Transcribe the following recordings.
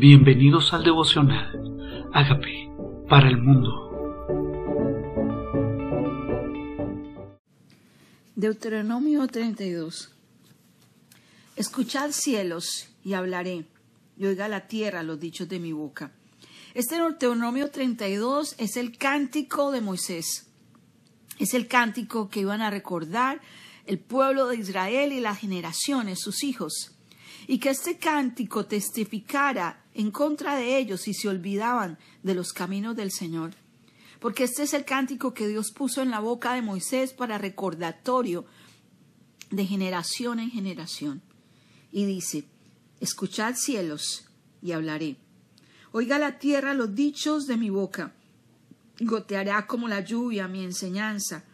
Bienvenidos al devocional. Hágame para el mundo. Deuteronomio 32. Escuchad cielos y hablaré, y oiga la tierra los dichos de mi boca. Este Deuteronomio 32 es el cántico de Moisés. Es el cántico que iban a recordar el pueblo de Israel y las generaciones, sus hijos. Y que este cántico testificara en contra de ellos si se olvidaban de los caminos del Señor. Porque este es el cántico que Dios puso en la boca de Moisés para recordatorio de generación en generación. Y dice, escuchad cielos y hablaré. Oiga la tierra los dichos de mi boca. Goteará como la lluvia mi enseñanza,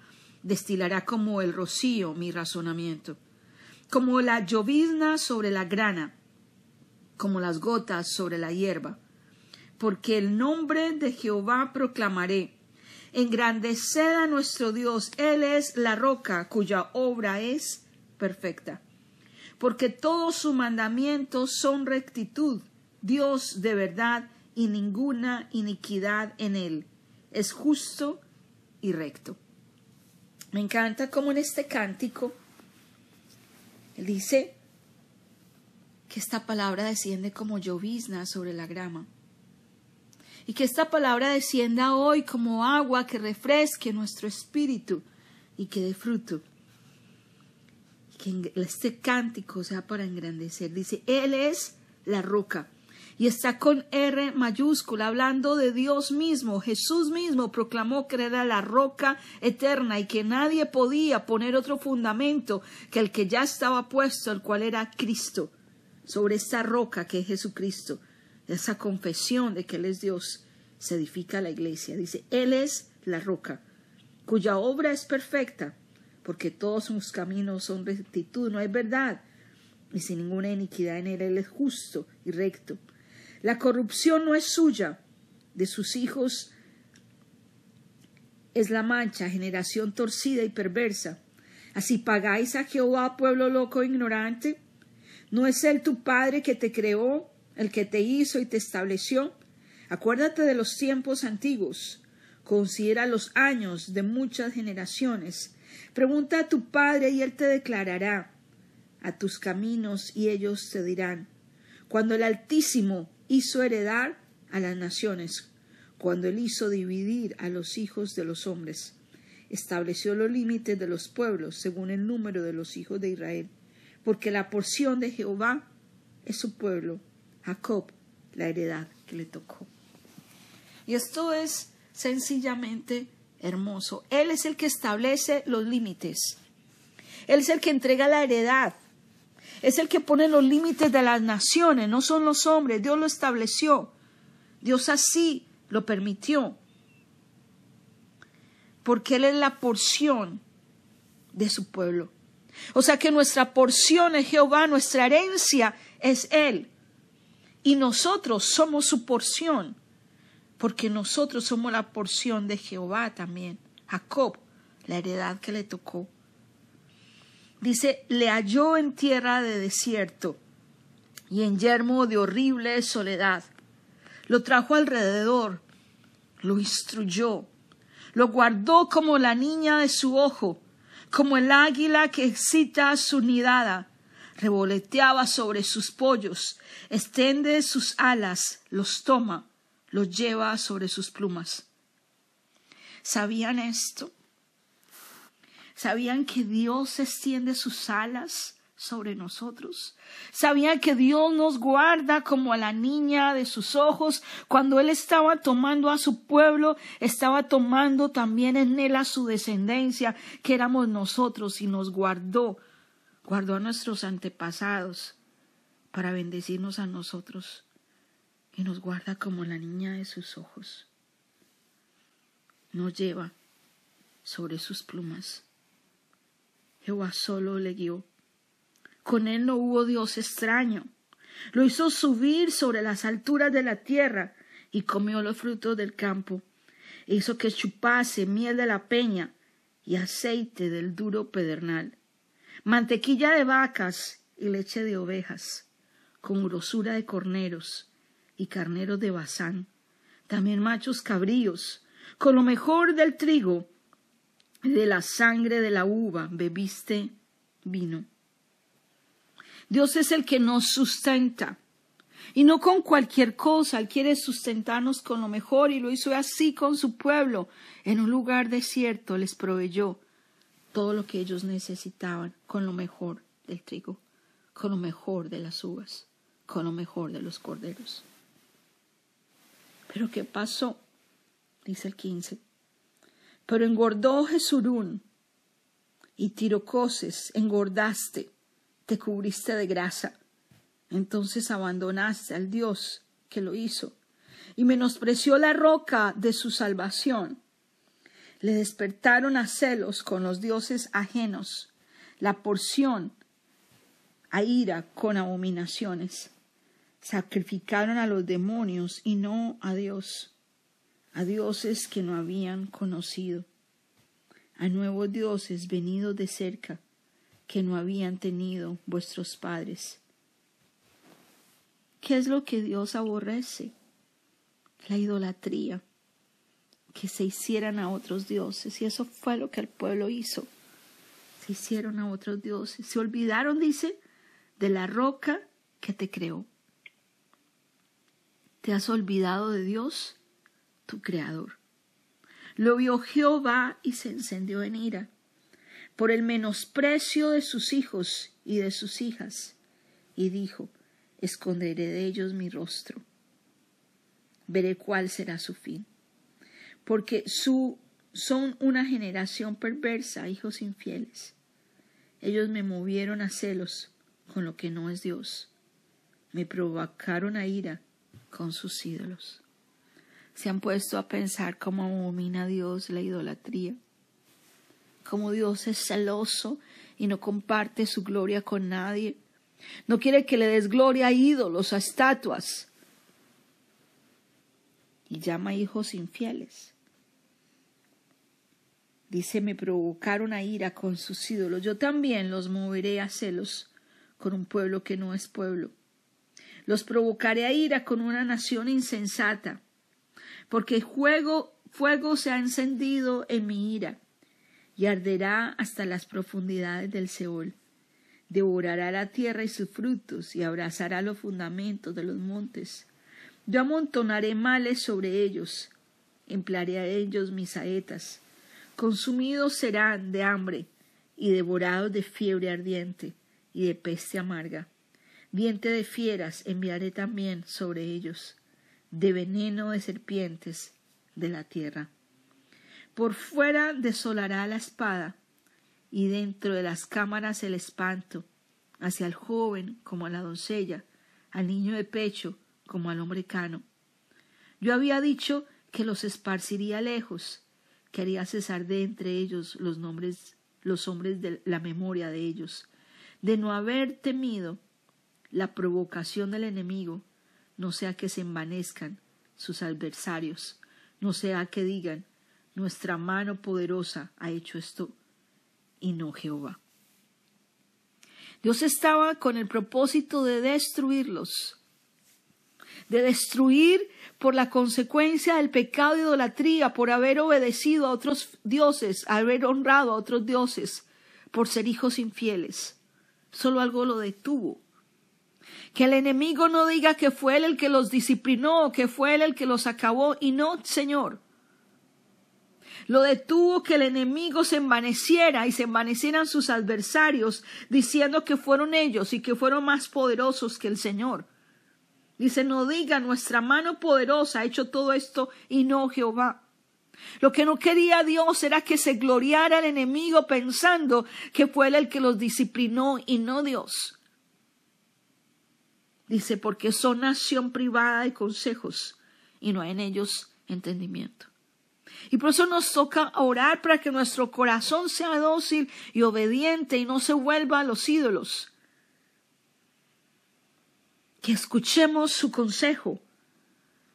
destilará como el rocío mi razonamiento, como la llovizna sobre la grana, como las gotas sobre la hierba. Porque el nombre de Jehová proclamaré. Engrandeced a nuestro Dios, Él es la roca cuya obra es perfecta. Porque todos sus mandamientos son rectitud, Dios de verdad y ninguna iniquidad en Él. Es justo y recto. Me encanta como en este cántico él dice que esta palabra desciende como llovizna sobre la grama. Y que esta palabra descienda hoy como agua que refresque nuestro espíritu y que dé fruto. Que este cántico sea para engrandecer. Dice, Él es la roca. Y está con R mayúscula, hablando de Dios mismo. Jesús mismo proclamó que era la roca eterna y que nadie podía poner otro fundamento que el que ya estaba puesto, el cual era Cristo sobre esta roca que es Jesucristo, esa confesión de que Él es Dios, se edifica la iglesia. Dice, Él es la roca, cuya obra es perfecta, porque todos sus caminos son rectitud, no hay verdad, y sin ninguna iniquidad en Él, Él es justo y recto. La corrupción no es suya, de sus hijos es la mancha, generación torcida y perversa. Así pagáis a Jehová, pueblo loco e ignorante, ¿No es Él tu Padre que te creó, el que te hizo y te estableció? Acuérdate de los tiempos antiguos. Considera los años de muchas generaciones. Pregunta a tu Padre y Él te declarará a tus caminos y ellos te dirán. Cuando el Altísimo hizo heredar a las naciones, cuando Él hizo dividir a los hijos de los hombres, estableció los límites de los pueblos según el número de los hijos de Israel porque la porción de Jehová es su pueblo, Jacob, la heredad que le tocó. Y esto es sencillamente hermoso. Él es el que establece los límites. Él es el que entrega la heredad. Es el que pone los límites de las naciones, no son los hombres. Dios lo estableció. Dios así lo permitió. Porque Él es la porción de su pueblo. O sea que nuestra porción es Jehová, nuestra herencia es Él. Y nosotros somos su porción, porque nosotros somos la porción de Jehová también. Jacob, la heredad que le tocó. Dice, le halló en tierra de desierto y en yermo de horrible soledad. Lo trajo alrededor, lo instruyó, lo guardó como la niña de su ojo como el águila que excita su nidada, revoloteaba sobre sus pollos, extiende sus alas, los toma, los lleva sobre sus plumas. ¿Sabían esto? ¿Sabían que Dios extiende sus alas sobre nosotros. Sabía que Dios nos guarda como a la niña de sus ojos. Cuando Él estaba tomando a su pueblo, estaba tomando también en Él a su descendencia, que éramos nosotros, y nos guardó, guardó a nuestros antepasados para bendecirnos a nosotros, y nos guarda como la niña de sus ojos. Nos lleva sobre sus plumas. Jehová solo le guió con él no hubo Dios extraño. Lo hizo subir sobre las alturas de la tierra y comió los frutos del campo. E hizo que chupase miel de la peña y aceite del duro pedernal, mantequilla de vacas y leche de ovejas, con grosura de corneros, y carneros de Bazán, también machos cabríos, con lo mejor del trigo y de la sangre de la uva bebiste vino. Dios es el que nos sustenta. Y no con cualquier cosa, Él quiere sustentarnos con lo mejor y lo hizo así con su pueblo. En un lugar desierto les proveyó todo lo que ellos necesitaban con lo mejor del trigo, con lo mejor de las uvas, con lo mejor de los corderos. Pero ¿qué pasó? Dice el 15. Pero engordó Jesurún y tirocoses, engordaste, te cubriste de grasa. Entonces abandonaste al Dios que lo hizo y menospreció la roca de su salvación. Le despertaron a celos con los dioses ajenos, la porción a ira con abominaciones. Sacrificaron a los demonios y no a Dios, a dioses que no habían conocido, a nuevos dioses venidos de cerca que no habían tenido vuestros padres. ¿Qué es lo que Dios aborrece? La idolatría, que se hicieran a otros dioses, y eso fue lo que el pueblo hizo. Se hicieron a otros dioses, se olvidaron, dice, de la roca que te creó. ¿Te has olvidado de Dios, tu Creador? Lo vio Jehová y se encendió en ira por el menosprecio de sus hijos y de sus hijas, y dijo, esconderé de ellos mi rostro, veré cuál será su fin, porque su, son una generación perversa, hijos infieles. Ellos me movieron a celos con lo que no es Dios, me provocaron a ira con sus ídolos. Se han puesto a pensar cómo abomina Dios la idolatría, cómo Dios es celoso y no comparte su gloria con nadie. No quiere que le des gloria a ídolos, a estatuas. Y llama hijos infieles. Dice, me provocaron a ira con sus ídolos. Yo también los moveré a celos con un pueblo que no es pueblo. Los provocaré a ira con una nación insensata, porque fuego se ha encendido en mi ira, y arderá hasta las profundidades del Seol. Devorará la tierra y sus frutos, y abrazará los fundamentos de los montes. Yo amontonaré males sobre ellos, emplearé a ellos mis saetas. Consumidos serán de hambre, y devorados de fiebre ardiente, y de peste amarga Diente de fieras enviaré también sobre ellos, de veneno de serpientes de la tierra. Por fuera desolará la espada, y dentro de las cámaras el espanto, hacia el joven como a la doncella, al niño de pecho como al hombre cano. Yo había dicho que los esparciría lejos, que haría cesar de entre ellos los nombres, los hombres de la memoria de ellos, de no haber temido la provocación del enemigo, no sea que se envanezcan sus adversarios, no sea que digan, nuestra mano poderosa ha hecho esto y no Jehová. Dios estaba con el propósito de destruirlos, de destruir por la consecuencia del pecado de idolatría, por haber obedecido a otros dioses, haber honrado a otros dioses, por ser hijos infieles. Solo algo lo detuvo, que el enemigo no diga que fue él el que los disciplinó, que fue él el que los acabó, y no, Señor. Lo detuvo que el enemigo se envaneciera y se envanecieran sus adversarios, diciendo que fueron ellos y que fueron más poderosos que el Señor. Dice, no diga, nuestra mano poderosa ha hecho todo esto y no Jehová. Lo que no quería Dios era que se gloriara el enemigo pensando que fue él el que los disciplinó y no Dios. Dice, porque son nación privada de consejos y no hay en ellos entendimiento. Y por eso nos toca orar para que nuestro corazón sea dócil y obediente y no se vuelva a los ídolos. Que escuchemos su consejo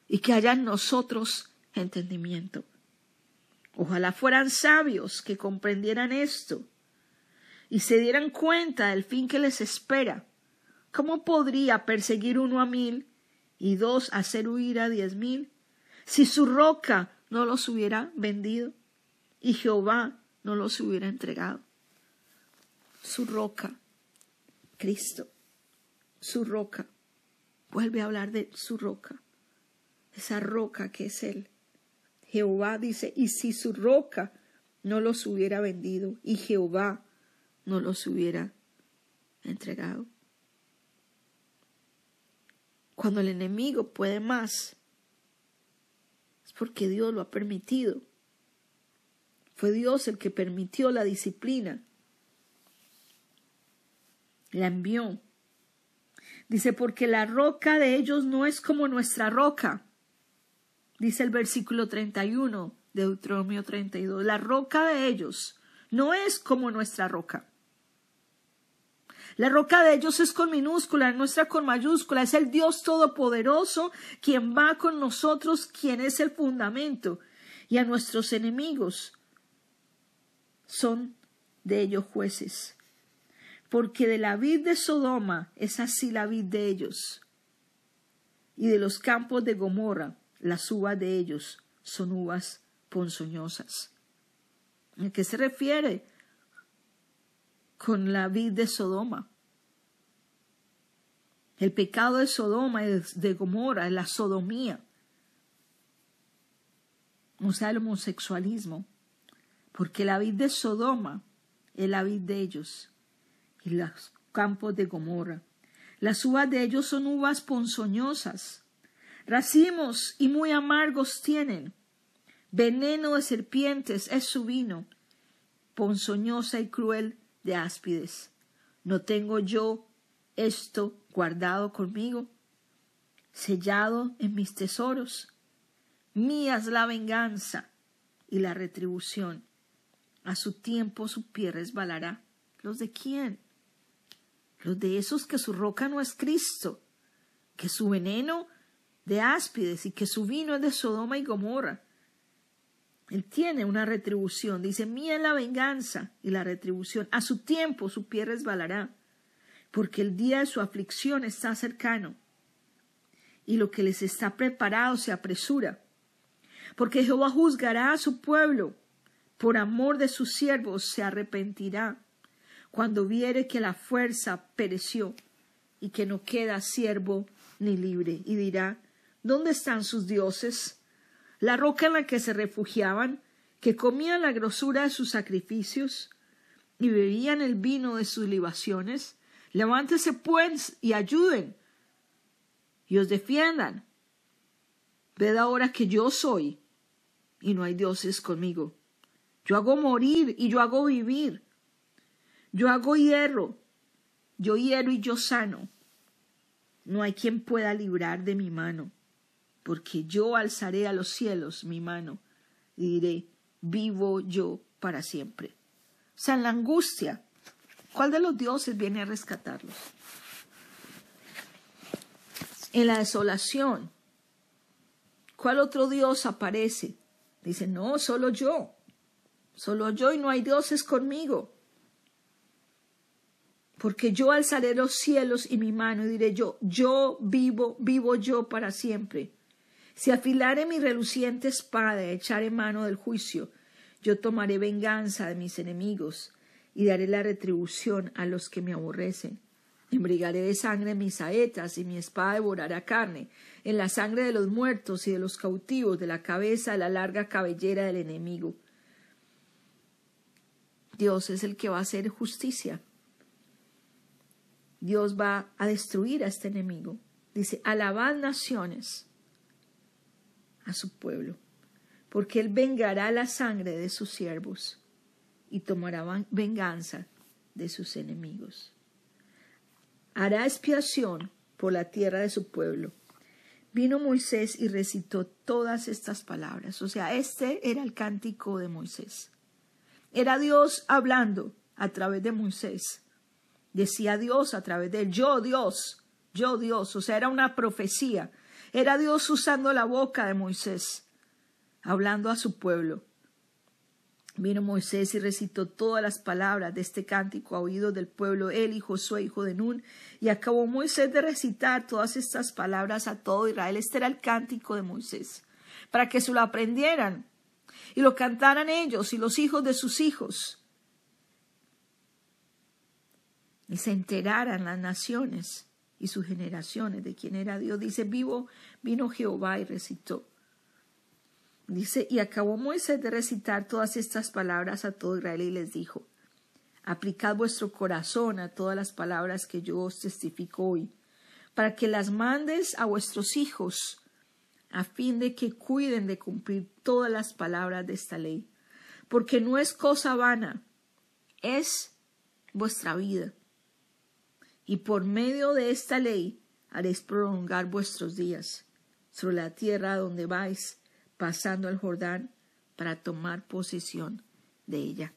y que haya en nosotros entendimiento. Ojalá fueran sabios que comprendieran esto y se dieran cuenta del fin que les espera ¿Cómo podría perseguir uno a mil y dos hacer huir a diez mil? Si su roca no los hubiera vendido y Jehová no los hubiera entregado. Su roca, Cristo, su roca. Vuelve a hablar de su roca, esa roca que es Él. Jehová dice, y si su roca no los hubiera vendido y Jehová no los hubiera entregado. Cuando el enemigo puede más, porque Dios lo ha permitido. Fue Dios el que permitió la disciplina. La envió. Dice, porque la roca de ellos no es como nuestra roca. Dice el versículo 31 de Deuteronomio 32. La roca de ellos no es como nuestra roca. La roca de ellos es con minúscula, nuestra con mayúscula. Es el Dios Todopoderoso quien va con nosotros, quien es el fundamento. Y a nuestros enemigos son de ellos jueces. Porque de la vid de Sodoma es así la vid de ellos. Y de los campos de Gomorra, las uvas de ellos son uvas ponzoñosas. ¿A qué se refiere? Con la vid de Sodoma. El pecado de Sodoma y de Gomorra la sodomía, o sea, el homosexualismo, porque la vid de Sodoma es la vid de ellos y los campos de Gomorra. Las uvas de ellos son uvas ponzoñosas, racimos y muy amargos tienen. Veneno de serpientes es su vino, ponzoñosa y cruel de áspides. ¿No tengo yo esto guardado conmigo, sellado en mis tesoros? Mías la venganza y la retribución. A su tiempo su pie resbalará. ¿Los de quién? Los de esos que su roca no es Cristo, que su veneno de áspides y que su vino es de Sodoma y Gomorra, tiene una retribución. Dice, mía es la venganza y la retribución. A su tiempo su pie resbalará, porque el día de su aflicción está cercano y lo que les está preparado se apresura. Porque Jehová juzgará a su pueblo, por amor de sus siervos se arrepentirá, cuando viere que la fuerza pereció y que no queda siervo ni libre, y dirá, ¿dónde están sus dioses? La roca en la que se refugiaban, que comían la grosura de sus sacrificios y bebían el vino de sus libaciones, levántese pues y ayuden y os defiendan. Ved ahora que yo soy y no hay dioses conmigo. Yo hago morir y yo hago vivir. Yo hago hierro, yo hiero y yo sano. No hay quien pueda librar de mi mano porque yo alzaré a los cielos mi mano y diré, vivo yo para siempre. O sea, en la angustia, ¿cuál de los dioses viene a rescatarlos? En la desolación, ¿cuál otro dios aparece? Dice, no, solo yo, solo yo y no hay dioses conmigo. Porque yo alzaré los cielos y mi mano y diré yo, yo vivo, vivo yo para siempre. Si afilare mi reluciente espada y echaré mano del juicio, yo tomaré venganza de mis enemigos y daré la retribución a los que me aborrecen. Embrigaré de sangre mis saetas y mi espada devorará carne, en la sangre de los muertos y de los cautivos, de la cabeza de la larga cabellera del enemigo. Dios es el que va a hacer justicia. Dios va a destruir a este enemigo. Dice, alabad naciones a su pueblo, porque él vengará la sangre de sus siervos y tomará venganza de sus enemigos. Hará expiación por la tierra de su pueblo. Vino Moisés y recitó todas estas palabras. O sea, este era el cántico de Moisés. Era Dios hablando a través de Moisés. Decía Dios a través de él, yo Dios, yo Dios. O sea, era una profecía era Dios usando la boca de Moisés, hablando a su pueblo. Vino Moisés y recitó todas las palabras de este cántico a oídos del pueblo, él y Josué, hijo de Nun. Y acabó Moisés de recitar todas estas palabras a todo Israel. Este era el cántico de Moisés, para que se lo aprendieran y lo cantaran ellos y los hijos de sus hijos. Y se enteraran las naciones y sus generaciones de quién era Dios. Dice, vivo vino Jehová y recitó. Dice, y acabó Moisés de recitar todas estas palabras a todo Israel y les dijo, aplicad vuestro corazón a todas las palabras que yo os testifico hoy, para que las mandes a vuestros hijos, a fin de que cuiden de cumplir todas las palabras de esta ley, porque no es cosa vana, es vuestra vida. Y por medio de esta ley haréis prolongar vuestros días sobre la tierra donde vais, pasando al Jordán para tomar posesión de ella.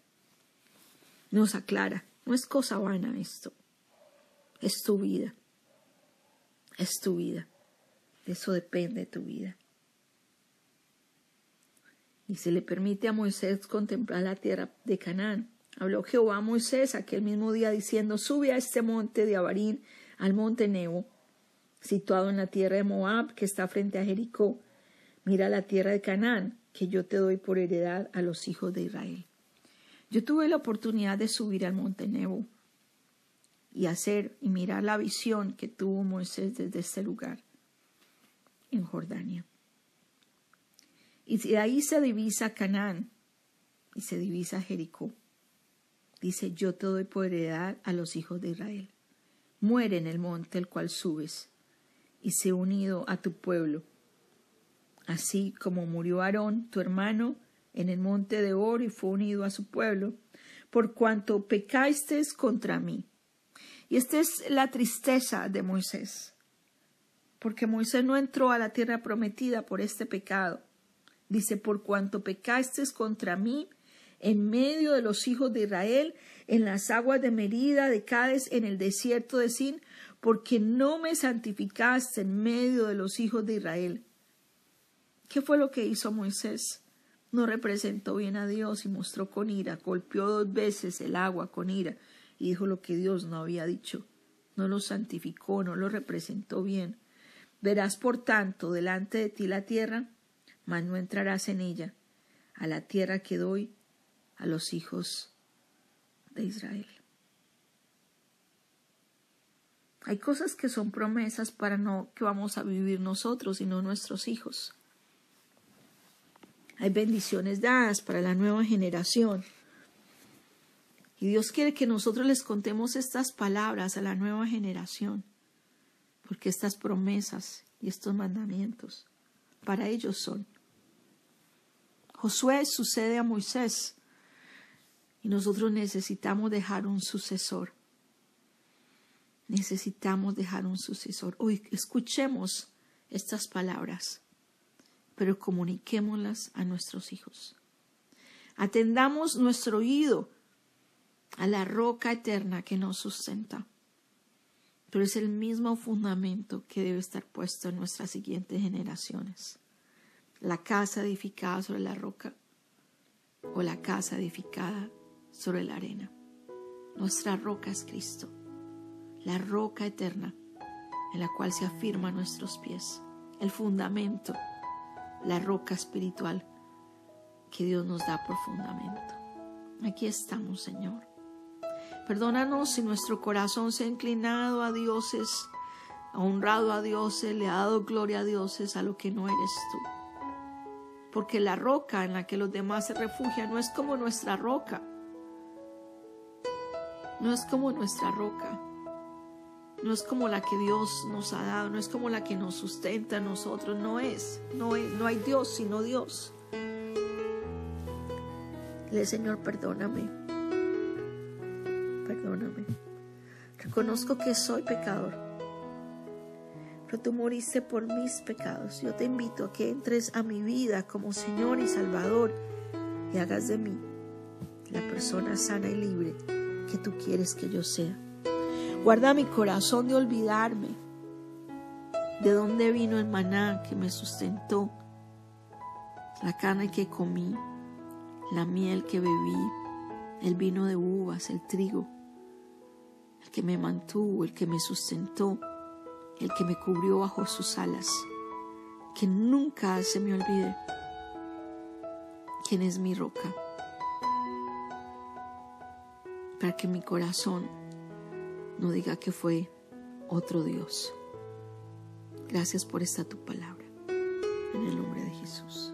Nos aclara, no es cosa vana esto, es tu vida, es tu vida, de eso depende tu vida. Y se le permite a Moisés contemplar la tierra de Canaán. Habló Jehová a Moisés aquel mismo día diciendo, sube a este monte de Abarín, al monte Nebo, situado en la tierra de Moab, que está frente a Jericó, Mira la tierra de Canaán, que yo te doy por heredad a los hijos de Israel. Yo tuve la oportunidad de subir al monte Nebo y hacer y mirar la visión que tuvo Moisés desde este lugar, en Jordania. Y de ahí se divisa Canaán y se divisa Jericó. Dice, yo te doy por heredad a los hijos de Israel. Muere en el monte el cual subes, y sé unido a tu pueblo, así como murió Aarón, tu hermano, en el monte de Oro y fue unido a su pueblo, por cuanto pecasteis contra mí. Y esta es la tristeza de Moisés, porque Moisés no entró a la tierra prometida por este pecado. Dice, por cuanto pecasteis contra mí en medio de los hijos de Israel, en las aguas de Merida, de Cádiz, en el desierto de Sin, porque no me santificaste en medio de los hijos de Israel. ¿Qué fue lo que hizo Moisés? No representó bien a Dios y mostró con ira, golpeó dos veces el agua con ira y dijo lo que Dios no había dicho. No lo santificó, no lo representó bien. Verás, por tanto, delante de ti la tierra, mas no entrarás en ella, a la tierra que doy a los hijos de Israel. Hay cosas que son promesas para no que vamos a vivir nosotros, sino nuestros hijos. Hay bendiciones dadas para la nueva generación. Y Dios quiere que nosotros les contemos estas palabras a la nueva generación, porque estas promesas y estos mandamientos para ellos son. Josué sucede a Moisés y nosotros necesitamos dejar un sucesor. Necesitamos dejar un sucesor. Hoy escuchemos estas palabras pero comuniquémoslas a nuestros hijos. Atendamos nuestro oído a la roca eterna que nos sustenta. Pero es el mismo fundamento que debe estar puesto en nuestras siguientes generaciones. La casa edificada sobre la roca o la casa edificada sobre la arena. Nuestra roca es Cristo, la roca eterna en la cual se afirman nuestros pies, el fundamento la roca espiritual que Dios nos da por fundamento. Aquí estamos, Señor. Perdónanos si nuestro corazón se ha inclinado a dioses, ha honrado a dioses, le ha dado gloria a dioses a lo que no eres tú. Porque la roca en la que los demás se refugian no es como nuestra roca. No es como nuestra roca no es como la que Dios nos ha dado, no es como la que nos sustenta a nosotros, no es, no, no hay Dios sino Dios. Dile, Señor, perdóname, perdóname. Reconozco que soy pecador, pero tú moriste por mis pecados. Yo te invito a que entres a mi vida como Señor y Salvador y hagas de mí la persona sana y libre tú quieres que yo sea. Guarda mi corazón de olvidarme de dónde vino el maná que me sustentó, la carne que comí, la miel que bebí, el vino de uvas, el trigo, el que me mantuvo, el que me sustentó, el que me cubrió bajo sus alas, que nunca se me olvide quién es mi roca, para que mi corazón no diga que fue otro Dios. Gracias por esta tu palabra. En el nombre de Jesús.